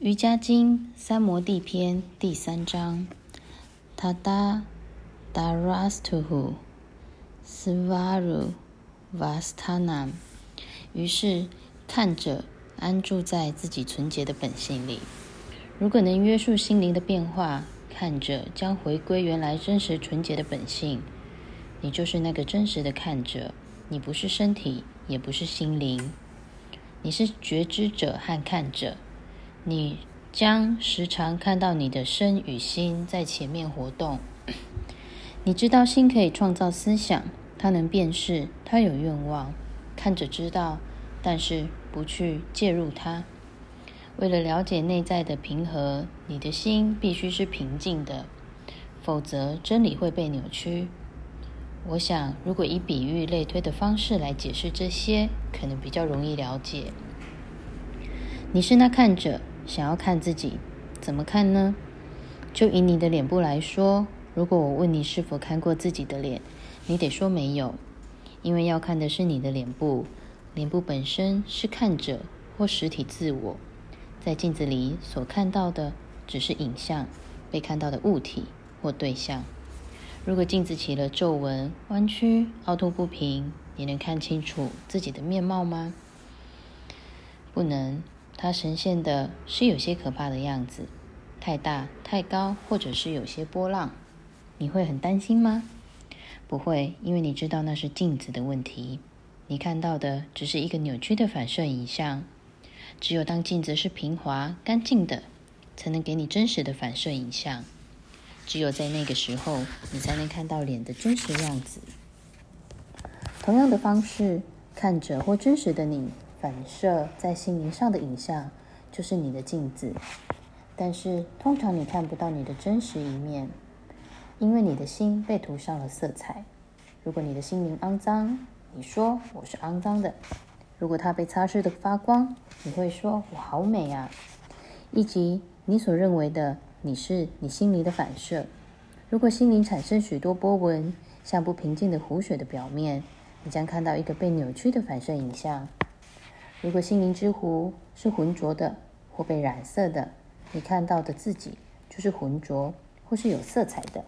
瑜伽经三摩地篇第三章，Tada Darastuhu Svaru Vastanam。于是看着安住在自己纯洁的本性里。如果能约束心灵的变化，看着将回归原来真实纯洁的本性，你就是那个真实的看着。你不是身体，也不是心灵，你是觉知者和看着。你将时常看到你的身与心在前面活动。你知道心可以创造思想，它能辨识，它有愿望。看着知道，但是不去介入它。为了了解内在的平和，你的心必须是平静的，否则真理会被扭曲。我想，如果以比喻类推的方式来解释这些，可能比较容易了解。你是那看着，想要看自己，怎么看呢？就以你的脸部来说，如果我问你是否看过自己的脸，你得说没有，因为要看的是你的脸部，脸部本身是看者或实体自我，在镜子里所看到的只是影像，被看到的物体或对象。如果镜子起了皱纹、弯曲、凹凸不平，你能看清楚自己的面貌吗？不能，它呈现的是有些可怕的样子，太大、太高，或者是有些波浪。你会很担心吗？不会，因为你知道那是镜子的问题。你看到的只是一个扭曲的反射影像。只有当镜子是平滑、干净的，才能给你真实的反射影像。只有在那个时候，你才能看到脸的真实样子。同样的方式，看着或真实的你反射在心灵上的影像，就是你的镜子。但是，通常你看不到你的真实一面，因为你的心被涂上了色彩。如果你的心灵肮脏，你说我是肮脏的；如果它被擦拭的发光，你会说我好美啊。以及你所认为的。你是你心灵的反射。如果心灵产生许多波纹，像不平静的湖水的表面，你将看到一个被扭曲的反射影像。如果心灵之湖是浑浊的或被染色的，你看到的自己就是浑浊或是有色彩的。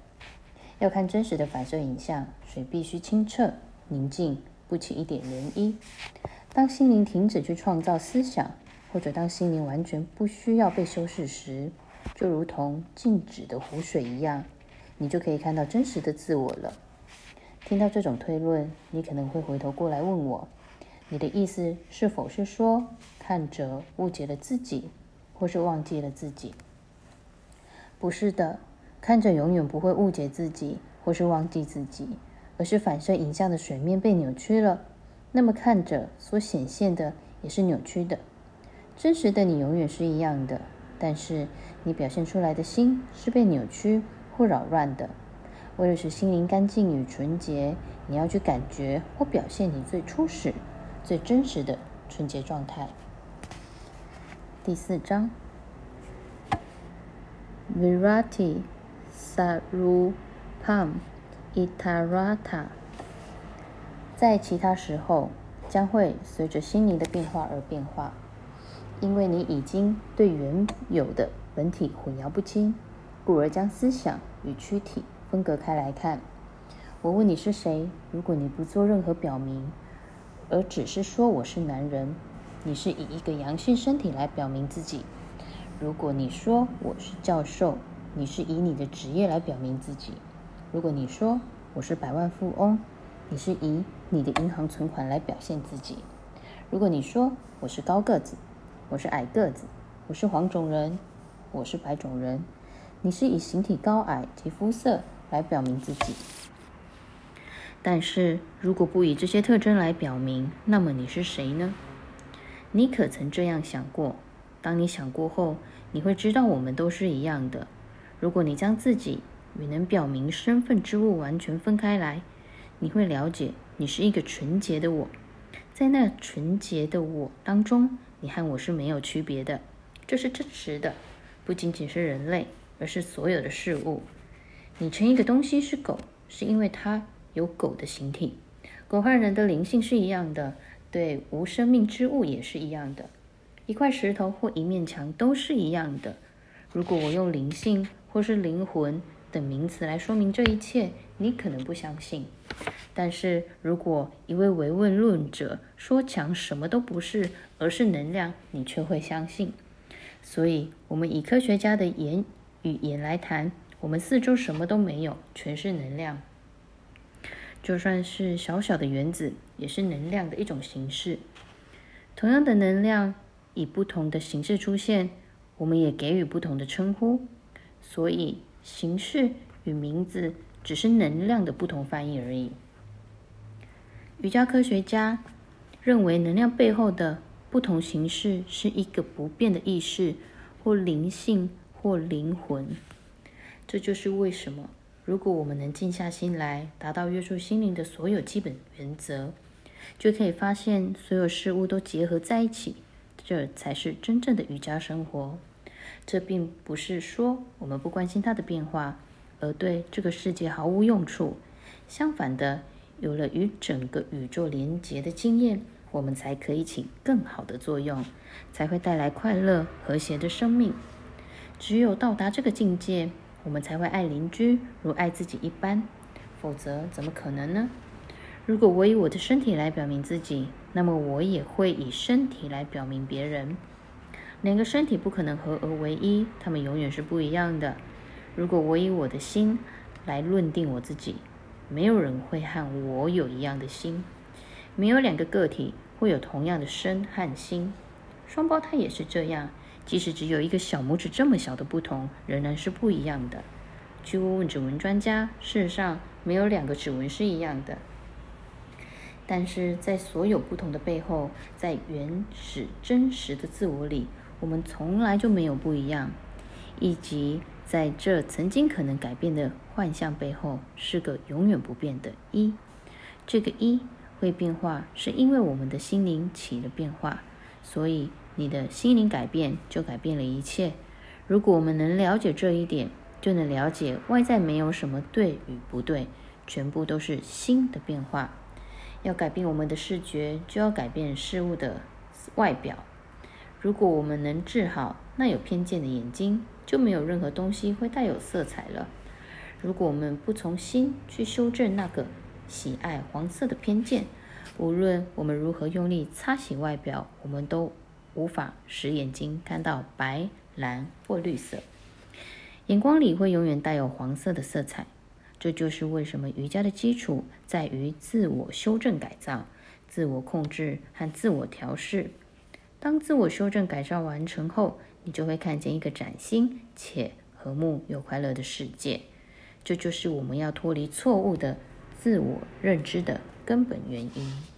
要看真实的反射影像，水必须清澈、宁静，不起一点涟漪。当心灵停止去创造思想，或者当心灵完全不需要被修饰时，就如同静止的湖水一样，你就可以看到真实的自我了。听到这种推论，你可能会回头过来问我：你的意思是否是说，看着误解了自己，或是忘记了自己？不是的，看着永远不会误解自己，或是忘记自己，而是反射影像的水面被扭曲了。那么看着所显现的也是扭曲的。真实的你永远是一样的。但是你表现出来的心是被扭曲或扰乱的。为了使心灵干净与纯洁，你要去感觉或表现你最初始、最真实的纯洁状态。第四章，Virati Sarupam Itarata，在其他时候将会随着心灵的变化而变化。因为你已经对原有的本体混淆不清，故而将思想与躯体分隔开来看。我问你是谁？如果你不做任何表明，而只是说我是男人，你是以一个阳性身体来表明自己。如果你说我是教授，你是以你的职业来表明自己。如果你说我是百万富翁，你是以你的银行存款来表现自己。如果你说我是高个子，我是矮个子，我是黄种人，我是白种人。你是以形体高矮及肤色来表明自己。但是如果不以这些特征来表明，那么你是谁呢？你可曾这样想过？当你想过后，你会知道我们都是一样的。如果你将自己与能表明身份之物完全分开来，你会了解你是一个纯洁的我，在那纯洁的我当中。你和我是没有区别的，这是真实的，不仅仅是人类，而是所有的事物。你称一个东西是狗，是因为它有狗的形体。狗和人的灵性是一样的，对无生命之物也是一样的。一块石头或一面墙都是一样的。如果我用灵性或是灵魂等名词来说明这一切，你可能不相信。但是如果一位唯物论者说墙什么都不是，而是能量，你却会相信。所以，我们以科学家的言语言来谈，我们四周什么都没有，全是能量。就算是小小的原子，也是能量的一种形式。同样的能量以不同的形式出现，我们也给予不同的称呼。所以，形式与名字只是能量的不同翻译而已。瑜伽科学家认为，能量背后的不同形式是一个不变的意识，或灵性，或灵魂。这就是为什么。如果我们能静下心来，达到约束心灵的所有基本原则，就可以发现所有事物都结合在一起，这才是真正的瑜伽生活。这并不是说我们不关心它的变化，而对这个世界毫无用处。相反的，有了与整个宇宙连结的经验，我们才可以起更好的作用，才会带来快乐和谐的生命。只有到达这个境界。我们才会爱邻居如爱自己一般，否则怎么可能呢？如果我以我的身体来表明自己，那么我也会以身体来表明别人。两个身体不可能合而为一，它们永远是不一样的。如果我以我的心来论定我自己，没有人会和我有一样的心。没有两个个体会有同样的身和心，双胞胎也是这样。即使只有一个小拇指这么小的不同，仍然是不一样的。去问问指纹专家，事实上没有两个指纹是一样的。但是在所有不同的背后，在原始真实的自我里，我们从来就没有不一样。以及在这曾经可能改变的幻象背后，是个永远不变的“一”。这个“一”会变化，是因为我们的心灵起了变化，所以。你的心灵改变，就改变了一切。如果我们能了解这一点，就能了解外在没有什么对与不对，全部都是心的变化。要改变我们的视觉，就要改变事物的外表。如果我们能治好那有偏见的眼睛，就没有任何东西会带有色彩了。如果我们不从心去修正那个喜爱黄色的偏见，无论我们如何用力擦洗外表，我们都。无法使眼睛看到白、蓝或绿色，眼光里会永远带有黄色的色彩。这就是为什么瑜伽的基础在于自我修正、改造、自我控制和自我调试。当自我修正、改造完成后，你就会看见一个崭新且和睦又快乐的世界。这就是我们要脱离错误的自我认知的根本原因。